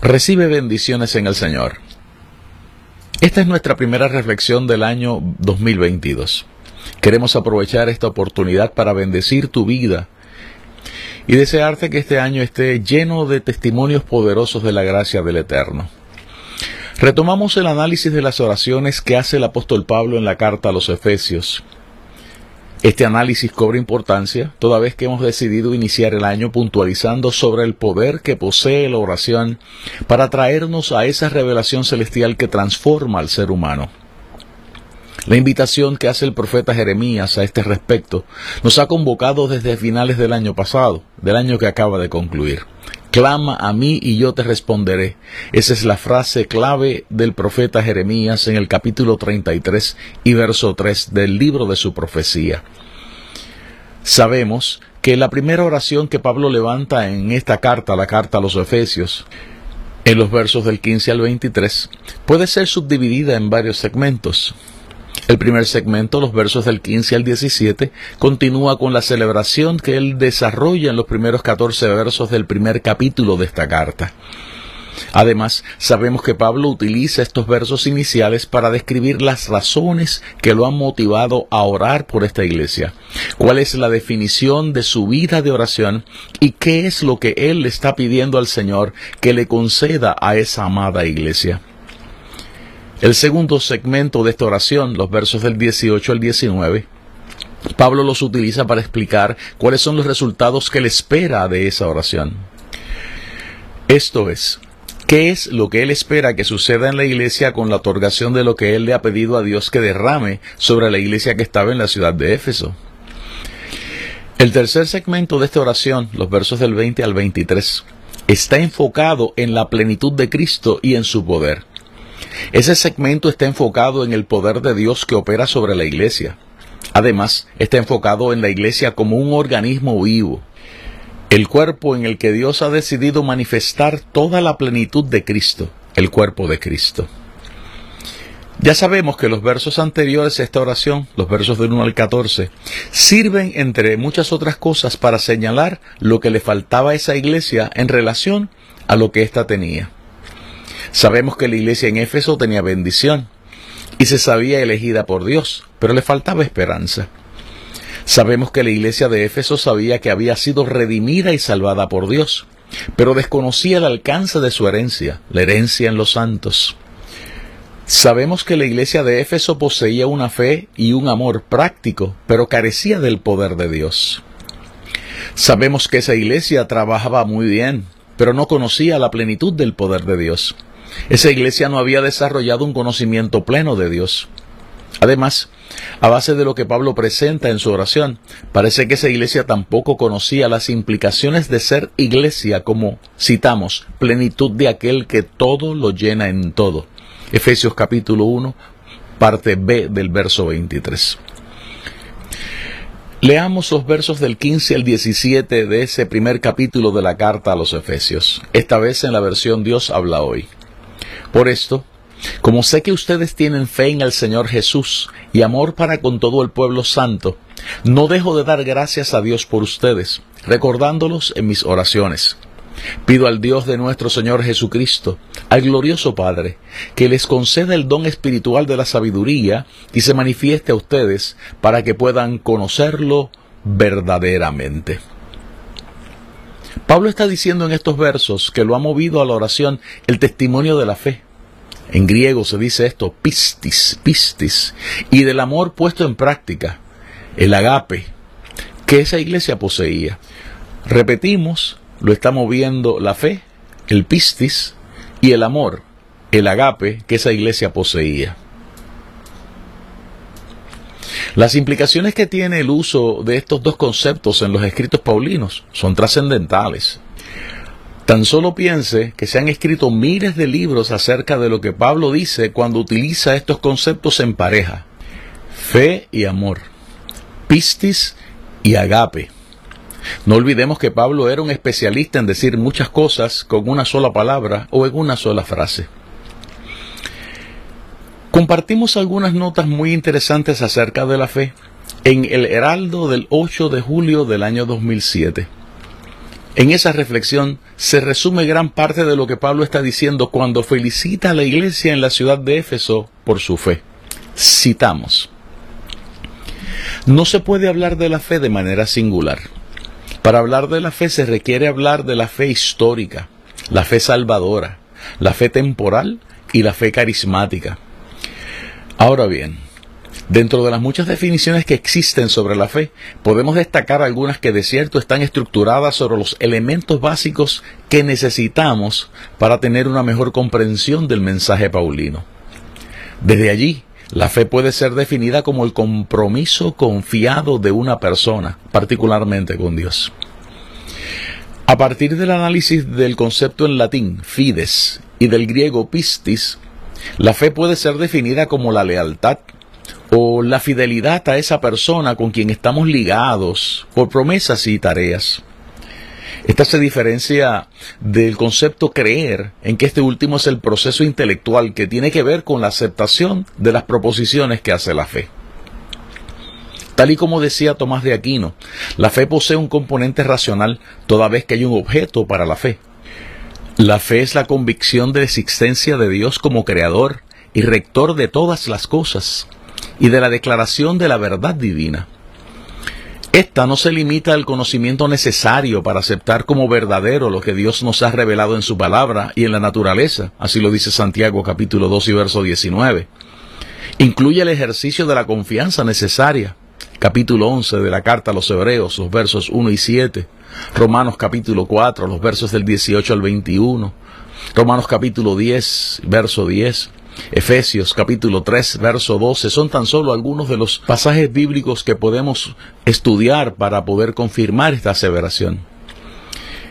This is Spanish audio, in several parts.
Recibe bendiciones en el Señor. Esta es nuestra primera reflexión del año 2022. Queremos aprovechar esta oportunidad para bendecir tu vida y desearte que este año esté lleno de testimonios poderosos de la gracia del Eterno. Retomamos el análisis de las oraciones que hace el apóstol Pablo en la carta a los Efesios este análisis cobra importancia toda vez que hemos decidido iniciar el año puntualizando sobre el poder que posee la oración para traernos a esa revelación celestial que transforma al ser humano. La invitación que hace el profeta Jeremías a este respecto nos ha convocado desde finales del año pasado, del año que acaba de concluir. Clama a mí y yo te responderé. Esa es la frase clave del profeta Jeremías en el capítulo 33 y verso 3 del libro de su profecía. Sabemos que la primera oración que Pablo levanta en esta carta, la carta a los Efesios, en los versos del 15 al 23, puede ser subdividida en varios segmentos. El primer segmento, los versos del 15 al 17, continúa con la celebración que él desarrolla en los primeros 14 versos del primer capítulo de esta carta. Además, sabemos que Pablo utiliza estos versos iniciales para describir las razones que lo han motivado a orar por esta iglesia, cuál es la definición de su vida de oración y qué es lo que él está pidiendo al Señor que le conceda a esa amada iglesia. El segundo segmento de esta oración, los versos del 18 al 19, Pablo los utiliza para explicar cuáles son los resultados que él espera de esa oración. Esto es, ¿qué es lo que él espera que suceda en la iglesia con la otorgación de lo que él le ha pedido a Dios que derrame sobre la iglesia que estaba en la ciudad de Éfeso? El tercer segmento de esta oración, los versos del 20 al 23, está enfocado en la plenitud de Cristo y en su poder. Ese segmento está enfocado en el poder de Dios que opera sobre la iglesia. Además, está enfocado en la iglesia como un organismo vivo, el cuerpo en el que Dios ha decidido manifestar toda la plenitud de Cristo, el cuerpo de Cristo. Ya sabemos que los versos anteriores a esta oración, los versos del 1 al 14, sirven, entre muchas otras cosas, para señalar lo que le faltaba a esa iglesia en relación a lo que ésta tenía. Sabemos que la iglesia en Éfeso tenía bendición y se sabía elegida por Dios, pero le faltaba esperanza. Sabemos que la iglesia de Éfeso sabía que había sido redimida y salvada por Dios, pero desconocía el alcance de su herencia, la herencia en los santos. Sabemos que la iglesia de Éfeso poseía una fe y un amor práctico, pero carecía del poder de Dios. Sabemos que esa iglesia trabajaba muy bien, pero no conocía la plenitud del poder de Dios. Esa iglesia no había desarrollado un conocimiento pleno de Dios. Además, a base de lo que Pablo presenta en su oración, parece que esa iglesia tampoco conocía las implicaciones de ser iglesia como, citamos, plenitud de aquel que todo lo llena en todo. Efesios capítulo 1, parte B del verso 23. Leamos los versos del 15 al 17 de ese primer capítulo de la carta a los Efesios, esta vez en la versión Dios habla hoy. Por esto, como sé que ustedes tienen fe en el Señor Jesús y amor para con todo el pueblo santo, no dejo de dar gracias a Dios por ustedes, recordándolos en mis oraciones. Pido al Dios de nuestro Señor Jesucristo, al glorioso Padre, que les conceda el don espiritual de la sabiduría y se manifieste a ustedes para que puedan conocerlo verdaderamente. Pablo está diciendo en estos versos que lo ha movido a la oración el testimonio de la fe. En griego se dice esto, pistis, pistis, y del amor puesto en práctica, el agape, que esa iglesia poseía. Repetimos, lo está moviendo la fe, el pistis, y el amor, el agape que esa iglesia poseía. Las implicaciones que tiene el uso de estos dos conceptos en los escritos paulinos son trascendentales. Tan solo piense que se han escrito miles de libros acerca de lo que Pablo dice cuando utiliza estos conceptos en pareja. Fe y amor. Pistis y agape. No olvidemos que Pablo era un especialista en decir muchas cosas con una sola palabra o en una sola frase. Compartimos algunas notas muy interesantes acerca de la fe en el Heraldo del 8 de julio del año 2007. En esa reflexión se resume gran parte de lo que Pablo está diciendo cuando felicita a la iglesia en la ciudad de Éfeso por su fe. Citamos. No se puede hablar de la fe de manera singular. Para hablar de la fe se requiere hablar de la fe histórica, la fe salvadora, la fe temporal y la fe carismática. Ahora bien, dentro de las muchas definiciones que existen sobre la fe, podemos destacar algunas que de cierto están estructuradas sobre los elementos básicos que necesitamos para tener una mejor comprensión del mensaje paulino. Desde allí, la fe puede ser definida como el compromiso confiado de una persona, particularmente con Dios. A partir del análisis del concepto en latín fides y del griego pistis, la fe puede ser definida como la lealtad o la fidelidad a esa persona con quien estamos ligados por promesas y tareas. Esta se diferencia del concepto creer, en que este último es el proceso intelectual que tiene que ver con la aceptación de las proposiciones que hace la fe. Tal y como decía Tomás de Aquino, la fe posee un componente racional toda vez que hay un objeto para la fe. La fe es la convicción de la existencia de Dios como creador y rector de todas las cosas y de la declaración de la verdad divina. Esta no se limita al conocimiento necesario para aceptar como verdadero lo que Dios nos ha revelado en su palabra y en la naturaleza, así lo dice Santiago capítulo 2 y verso 19. Incluye el ejercicio de la confianza necesaria, capítulo 11 de la carta a los Hebreos, los versos 1 y 7, Romanos capítulo 4, los versos del 18 al 21, Romanos capítulo 10, verso 10, Efesios capítulo 3, verso 12, son tan solo algunos de los pasajes bíblicos que podemos estudiar para poder confirmar esta aseveración.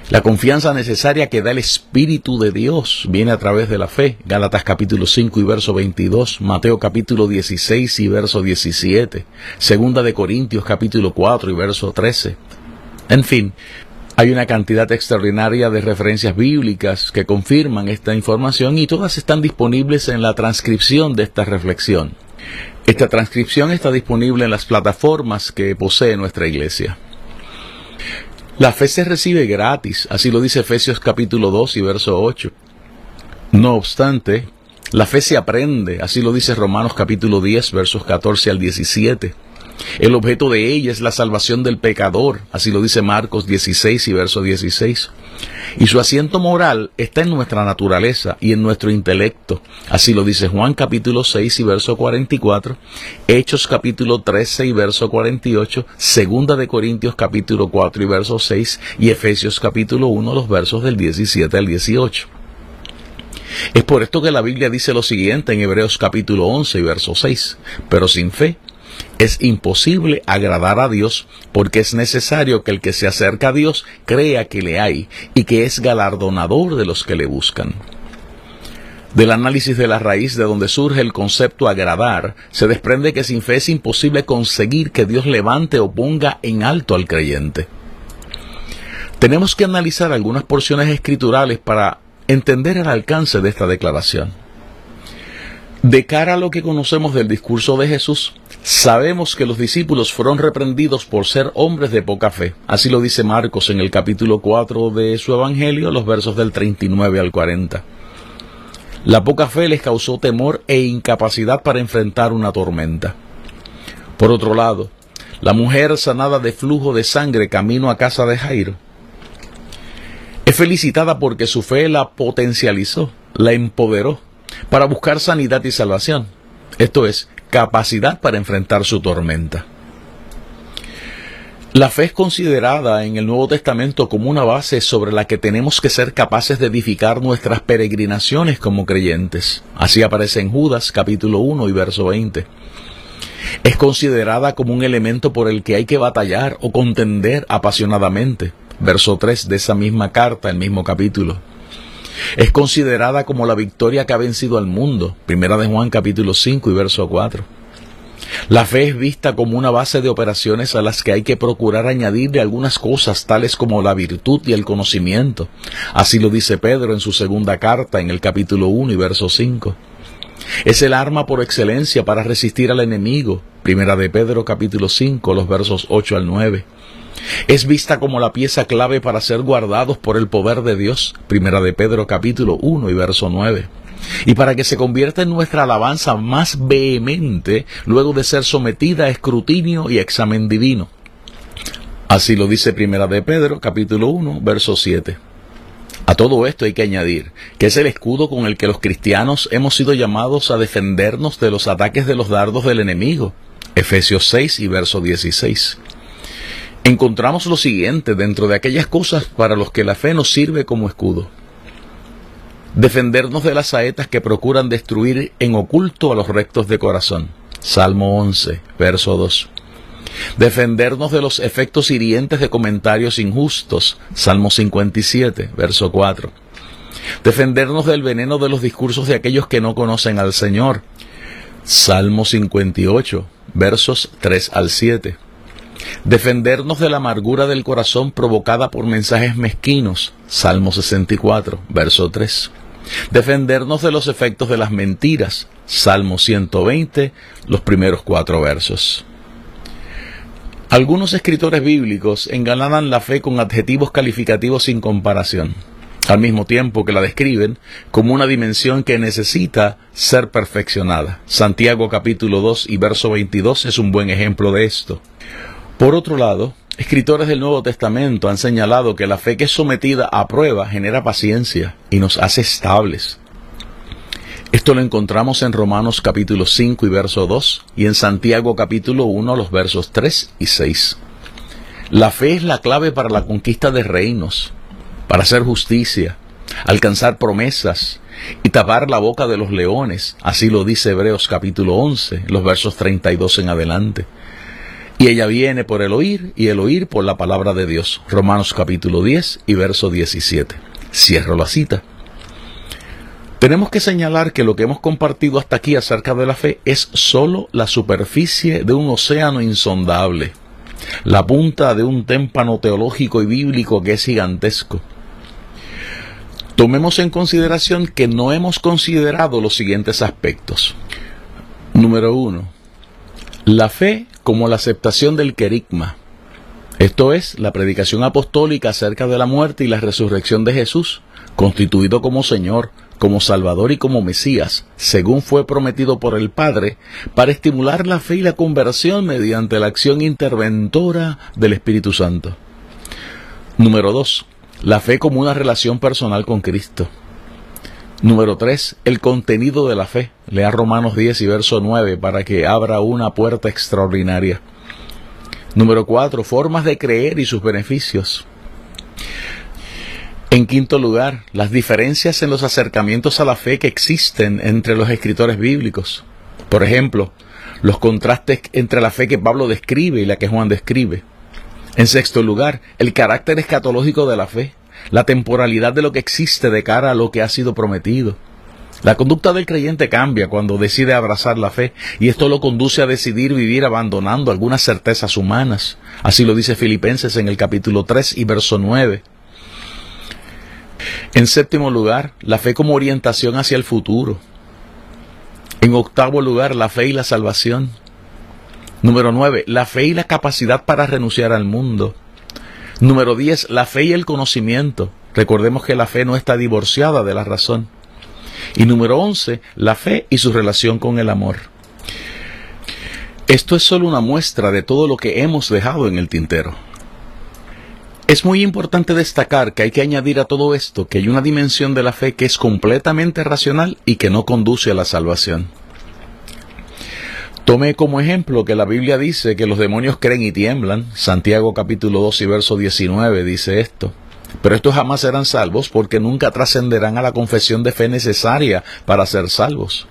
La confianza necesaria que da el Espíritu de Dios viene a través de la fe. Gálatas capítulo 5 y verso 22, Mateo capítulo 16 y verso 17, Segunda de Corintios capítulo 4 y verso 13, en fin, hay una cantidad extraordinaria de referencias bíblicas que confirman esta información y todas están disponibles en la transcripción de esta reflexión. Esta transcripción está disponible en las plataformas que posee nuestra iglesia. La fe se recibe gratis, así lo dice Efesios capítulo 2 y verso 8. No obstante, la fe se aprende, así lo dice Romanos capítulo 10 versos 14 al 17. El objeto de ella es la salvación del pecador, así lo dice Marcos 16 y verso 16. Y su asiento moral está en nuestra naturaleza y en nuestro intelecto, así lo dice Juan capítulo 6 y verso 44, Hechos capítulo 13 y verso 48, Segunda de Corintios capítulo 4 y verso 6 y Efesios capítulo 1 los versos del 17 al 18. Es por esto que la Biblia dice lo siguiente en Hebreos capítulo 11 y verso 6, pero sin fe es imposible agradar a Dios porque es necesario que el que se acerca a Dios crea que le hay y que es galardonador de los que le buscan. Del análisis de la raíz de donde surge el concepto agradar, se desprende que sin fe es imposible conseguir que Dios levante o ponga en alto al creyente. Tenemos que analizar algunas porciones escriturales para entender el alcance de esta declaración. De cara a lo que conocemos del discurso de Jesús, sabemos que los discípulos fueron reprendidos por ser hombres de poca fe. Así lo dice Marcos en el capítulo 4 de su Evangelio, los versos del 39 al 40. La poca fe les causó temor e incapacidad para enfrentar una tormenta. Por otro lado, la mujer sanada de flujo de sangre camino a casa de Jairo es felicitada porque su fe la potencializó, la empoderó para buscar sanidad y salvación. Esto es, capacidad para enfrentar su tormenta. La fe es considerada en el Nuevo Testamento como una base sobre la que tenemos que ser capaces de edificar nuestras peregrinaciones como creyentes. Así aparece en Judas capítulo 1 y verso 20. Es considerada como un elemento por el que hay que batallar o contender apasionadamente. Verso 3 de esa misma carta, el mismo capítulo. Es considerada como la victoria que ha vencido al mundo. Primera de Juan capítulo 5 y verso 4. La fe es vista como una base de operaciones a las que hay que procurar añadirle algunas cosas tales como la virtud y el conocimiento. Así lo dice Pedro en su segunda carta en el capítulo 1 y verso 5. Es el arma por excelencia para resistir al enemigo. Primera de Pedro capítulo 5, los versos 8 al 9. Es vista como la pieza clave para ser guardados por el poder de Dios. Primera de Pedro capítulo 1 y verso 9 y para que se convierta en nuestra alabanza más vehemente luego de ser sometida a escrutinio y examen divino. Así lo dice Primera de Pedro, capítulo 1, verso 7. A todo esto hay que añadir que es el escudo con el que los cristianos hemos sido llamados a defendernos de los ataques de los dardos del enemigo. Efesios 6 y verso 16. Encontramos lo siguiente dentro de aquellas cosas para los que la fe nos sirve como escudo defendernos de las saetas que procuran destruir en oculto a los rectos de corazón. Salmo 11, verso 2. Defendernos de los efectos hirientes de comentarios injustos. Salmo 57, verso 4. Defendernos del veneno de los discursos de aquellos que no conocen al Señor. Salmo 58, versos 3 al 7. Defendernos de la amargura del corazón provocada por mensajes mezquinos. Salmo 64, verso 3 defendernos de los efectos de las mentiras. Salmo 120, los primeros cuatro versos. Algunos escritores bíblicos engalanan la fe con adjetivos calificativos sin comparación, al mismo tiempo que la describen como una dimensión que necesita ser perfeccionada. Santiago capítulo 2 y verso 22 es un buen ejemplo de esto. Por otro lado, Escritores del Nuevo Testamento han señalado que la fe que es sometida a prueba genera paciencia y nos hace estables. Esto lo encontramos en Romanos capítulo 5 y verso 2 y en Santiago capítulo 1 los versos 3 y 6. La fe es la clave para la conquista de reinos, para hacer justicia, alcanzar promesas y tapar la boca de los leones. Así lo dice Hebreos capítulo 11, los versos 32 en adelante. Y ella viene por el oír y el oír por la palabra de Dios. Romanos capítulo 10 y verso 17. Cierro la cita. Tenemos que señalar que lo que hemos compartido hasta aquí acerca de la fe es sólo la superficie de un océano insondable, la punta de un témpano teológico y bíblico que es gigantesco. Tomemos en consideración que no hemos considerado los siguientes aspectos. Número uno, la fe como la aceptación del querigma, esto es, la predicación apostólica acerca de la muerte y la resurrección de Jesús, constituido como Señor, como Salvador y como Mesías, según fue prometido por el Padre, para estimular la fe y la conversión mediante la acción interventora del Espíritu Santo. Número 2. La fe como una relación personal con Cristo. Número 3. El contenido de la fe. Lea Romanos 10 y verso 9 para que abra una puerta extraordinaria. Número 4. Formas de creer y sus beneficios. En quinto lugar, las diferencias en los acercamientos a la fe que existen entre los escritores bíblicos. Por ejemplo, los contrastes entre la fe que Pablo describe y la que Juan describe. En sexto lugar, el carácter escatológico de la fe la temporalidad de lo que existe de cara a lo que ha sido prometido. La conducta del creyente cambia cuando decide abrazar la fe y esto lo conduce a decidir vivir abandonando algunas certezas humanas. Así lo dice Filipenses en el capítulo 3 y verso 9. En séptimo lugar, la fe como orientación hacia el futuro. En octavo lugar, la fe y la salvación. Número 9, la fe y la capacidad para renunciar al mundo. Número 10, la fe y el conocimiento. Recordemos que la fe no está divorciada de la razón. Y número 11, la fe y su relación con el amor. Esto es solo una muestra de todo lo que hemos dejado en el tintero. Es muy importante destacar que hay que añadir a todo esto que hay una dimensión de la fe que es completamente racional y que no conduce a la salvación. Tome como ejemplo que la Biblia dice que los demonios creen y tiemblan. Santiago capítulo 2 y verso 19 dice esto. Pero estos jamás serán salvos porque nunca trascenderán a la confesión de fe necesaria para ser salvos.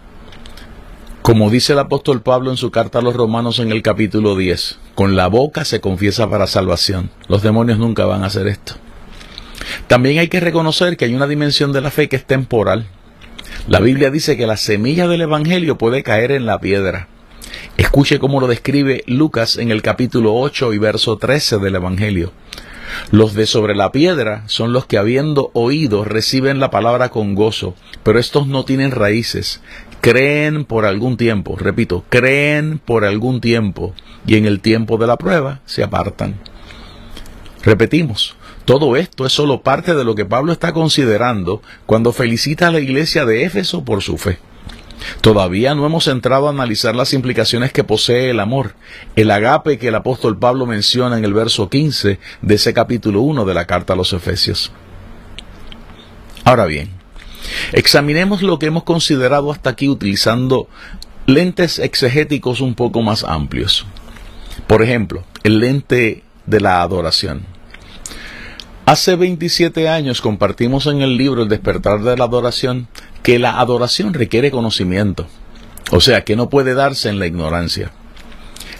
Como dice el apóstol Pablo en su carta a los romanos en el capítulo 10, con la boca se confiesa para salvación. Los demonios nunca van a hacer esto. También hay que reconocer que hay una dimensión de la fe que es temporal. La Biblia dice que la semilla del Evangelio puede caer en la piedra. Escuche cómo lo describe Lucas en el capítulo 8 y verso 13 del Evangelio. Los de sobre la piedra son los que habiendo oído reciben la palabra con gozo, pero estos no tienen raíces, creen por algún tiempo, repito, creen por algún tiempo y en el tiempo de la prueba se apartan. Repetimos, todo esto es solo parte de lo que Pablo está considerando cuando felicita a la iglesia de Éfeso por su fe. Todavía no hemos entrado a analizar las implicaciones que posee el amor, el agape que el apóstol Pablo menciona en el verso 15 de ese capítulo 1 de la carta a los Efesios. Ahora bien, examinemos lo que hemos considerado hasta aquí utilizando lentes exegéticos un poco más amplios. Por ejemplo, el lente de la adoración. Hace 27 años compartimos en el libro El despertar de la adoración que la adoración requiere conocimiento, o sea, que no puede darse en la ignorancia.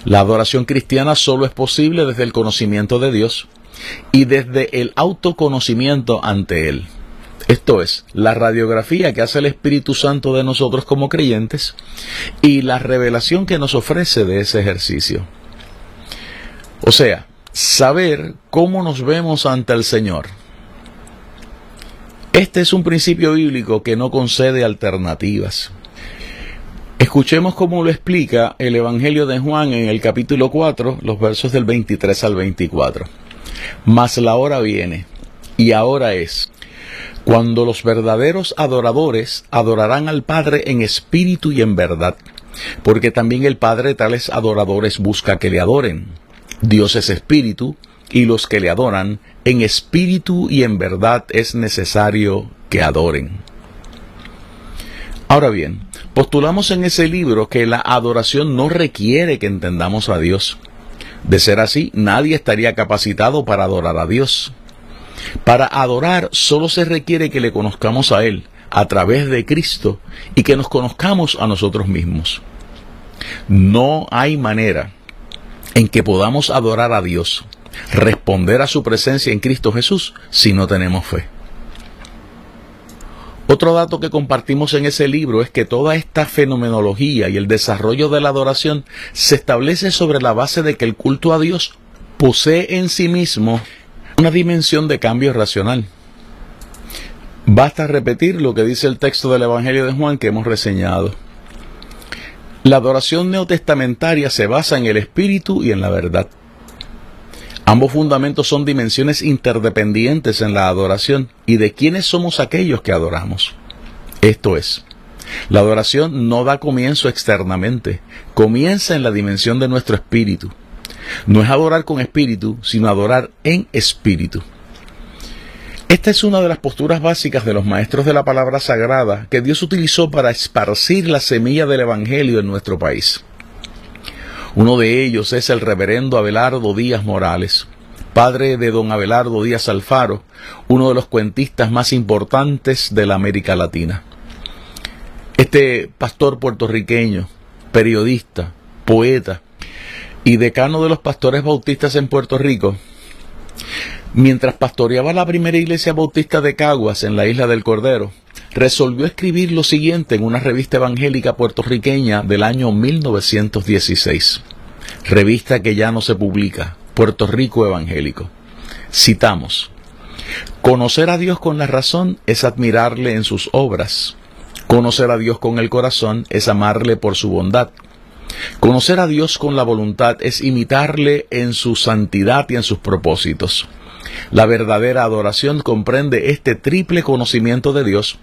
La adoración cristiana solo es posible desde el conocimiento de Dios y desde el autoconocimiento ante Él. Esto es, la radiografía que hace el Espíritu Santo de nosotros como creyentes y la revelación que nos ofrece de ese ejercicio. O sea, saber cómo nos vemos ante el Señor este es un principio bíblico que no concede alternativas. Escuchemos cómo lo explica el Evangelio de Juan en el capítulo 4, los versos del 23 al 24. Mas la hora viene, y ahora es, cuando los verdaderos adoradores adorarán al Padre en espíritu y en verdad, porque también el Padre tales adoradores busca que le adoren. Dios es espíritu, y los que le adoran, en espíritu y en verdad es necesario que adoren. Ahora bien, postulamos en ese libro que la adoración no requiere que entendamos a Dios. De ser así, nadie estaría capacitado para adorar a Dios. Para adorar solo se requiere que le conozcamos a Él a través de Cristo y que nos conozcamos a nosotros mismos. No hay manera en que podamos adorar a Dios responder a su presencia en Cristo Jesús si no tenemos fe. Otro dato que compartimos en ese libro es que toda esta fenomenología y el desarrollo de la adoración se establece sobre la base de que el culto a Dios posee en sí mismo una dimensión de cambio racional. Basta repetir lo que dice el texto del Evangelio de Juan que hemos reseñado. La adoración neotestamentaria se basa en el espíritu y en la verdad. Ambos fundamentos son dimensiones interdependientes en la adoración y de quiénes somos aquellos que adoramos. Esto es, la adoración no da comienzo externamente, comienza en la dimensión de nuestro espíritu. No es adorar con espíritu, sino adorar en espíritu. Esta es una de las posturas básicas de los maestros de la palabra sagrada que Dios utilizó para esparcir la semilla del Evangelio en nuestro país. Uno de ellos es el reverendo Abelardo Díaz Morales, padre de don Abelardo Díaz Alfaro, uno de los cuentistas más importantes de la América Latina. Este pastor puertorriqueño, periodista, poeta y decano de los pastores bautistas en Puerto Rico, mientras pastoreaba la primera iglesia bautista de Caguas en la isla del Cordero, resolvió escribir lo siguiente en una revista evangélica puertorriqueña del año 1916, revista que ya no se publica, Puerto Rico Evangélico. Citamos, Conocer a Dios con la razón es admirarle en sus obras. Conocer a Dios con el corazón es amarle por su bondad. Conocer a Dios con la voluntad es imitarle en su santidad y en sus propósitos. La verdadera adoración comprende este triple conocimiento de Dios,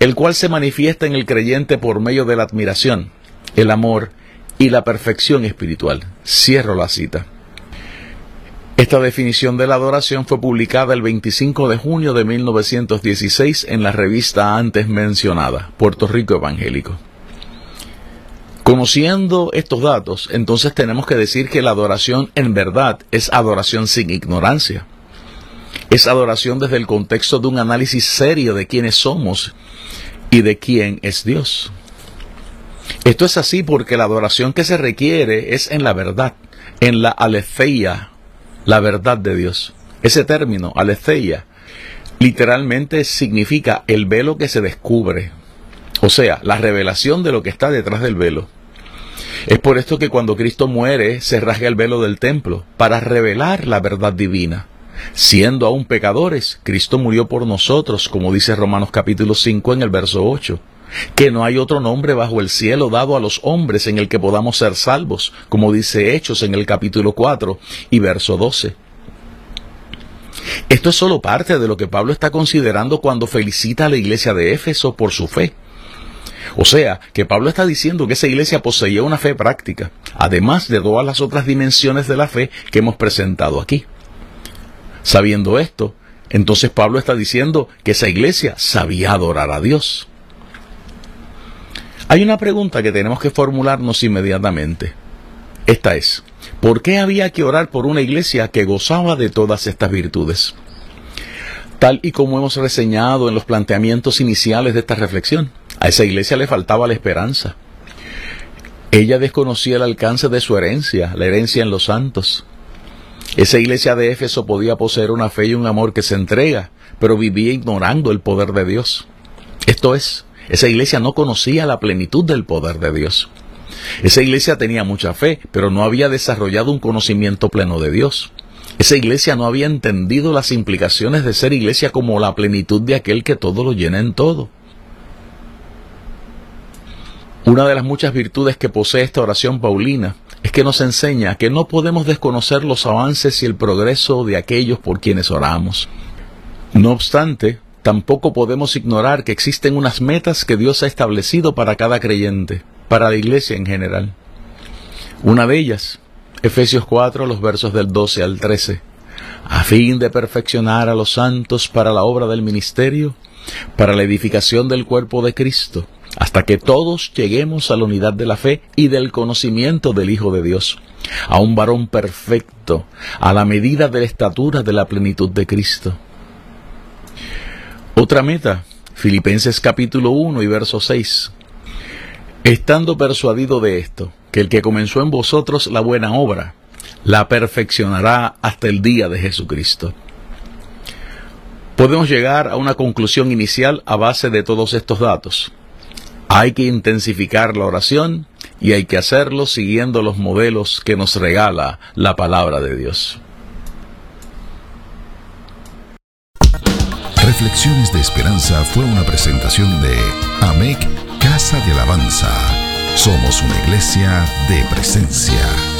el cual se manifiesta en el creyente por medio de la admiración, el amor y la perfección espiritual. Cierro la cita. Esta definición de la adoración fue publicada el 25 de junio de 1916 en la revista antes mencionada, Puerto Rico Evangélico. Conociendo estos datos, entonces tenemos que decir que la adoración en verdad es adoración sin ignorancia. Es adoración desde el contexto de un análisis serio de quiénes somos y de quién es Dios. Esto es así porque la adoración que se requiere es en la verdad, en la aletheia, la verdad de Dios. Ese término, aletheia, literalmente significa el velo que se descubre, o sea, la revelación de lo que está detrás del velo. Es por esto que cuando Cristo muere se rasga el velo del templo, para revelar la verdad divina. Siendo aún pecadores, Cristo murió por nosotros, como dice Romanos capítulo 5 en el verso 8 que no hay otro nombre bajo el cielo dado a los hombres en el que podamos ser salvos, como dice Hechos en el capítulo 4 y verso 12. Esto es solo parte de lo que Pablo está considerando cuando felicita a la iglesia de Éfeso por su fe. O sea, que Pablo está diciendo que esa iglesia poseía una fe práctica, además de todas las otras dimensiones de la fe que hemos presentado aquí. Sabiendo esto, entonces Pablo está diciendo que esa iglesia sabía adorar a Dios. Hay una pregunta que tenemos que formularnos inmediatamente. Esta es, ¿por qué había que orar por una iglesia que gozaba de todas estas virtudes? Tal y como hemos reseñado en los planteamientos iniciales de esta reflexión, a esa iglesia le faltaba la esperanza. Ella desconocía el alcance de su herencia, la herencia en los santos. Esa iglesia de Éfeso podía poseer una fe y un amor que se entrega, pero vivía ignorando el poder de Dios. Esto es, esa iglesia no conocía la plenitud del poder de Dios. Esa iglesia tenía mucha fe, pero no había desarrollado un conocimiento pleno de Dios. Esa iglesia no había entendido las implicaciones de ser iglesia como la plenitud de aquel que todo lo llena en todo. Una de las muchas virtudes que posee esta oración paulina es que nos enseña que no podemos desconocer los avances y el progreso de aquellos por quienes oramos. No obstante, tampoco podemos ignorar que existen unas metas que Dios ha establecido para cada creyente, para la iglesia en general. Una de ellas, Efesios 4, los versos del 12 al 13, a fin de perfeccionar a los santos para la obra del ministerio, para la edificación del cuerpo de Cristo, hasta que todos lleguemos a la unidad de la fe y del conocimiento del Hijo de Dios, a un varón perfecto, a la medida de la estatura de la plenitud de Cristo. Otra meta, Filipenses capítulo 1 y verso 6. Estando persuadido de esto, que el que comenzó en vosotros la buena obra, la perfeccionará hasta el día de Jesucristo. Podemos llegar a una conclusión inicial a base de todos estos datos. Hay que intensificar la oración y hay que hacerlo siguiendo los modelos que nos regala la palabra de Dios. Reflexiones de Esperanza fue una presentación de AMEC Casa de Alabanza. Somos una iglesia de presencia.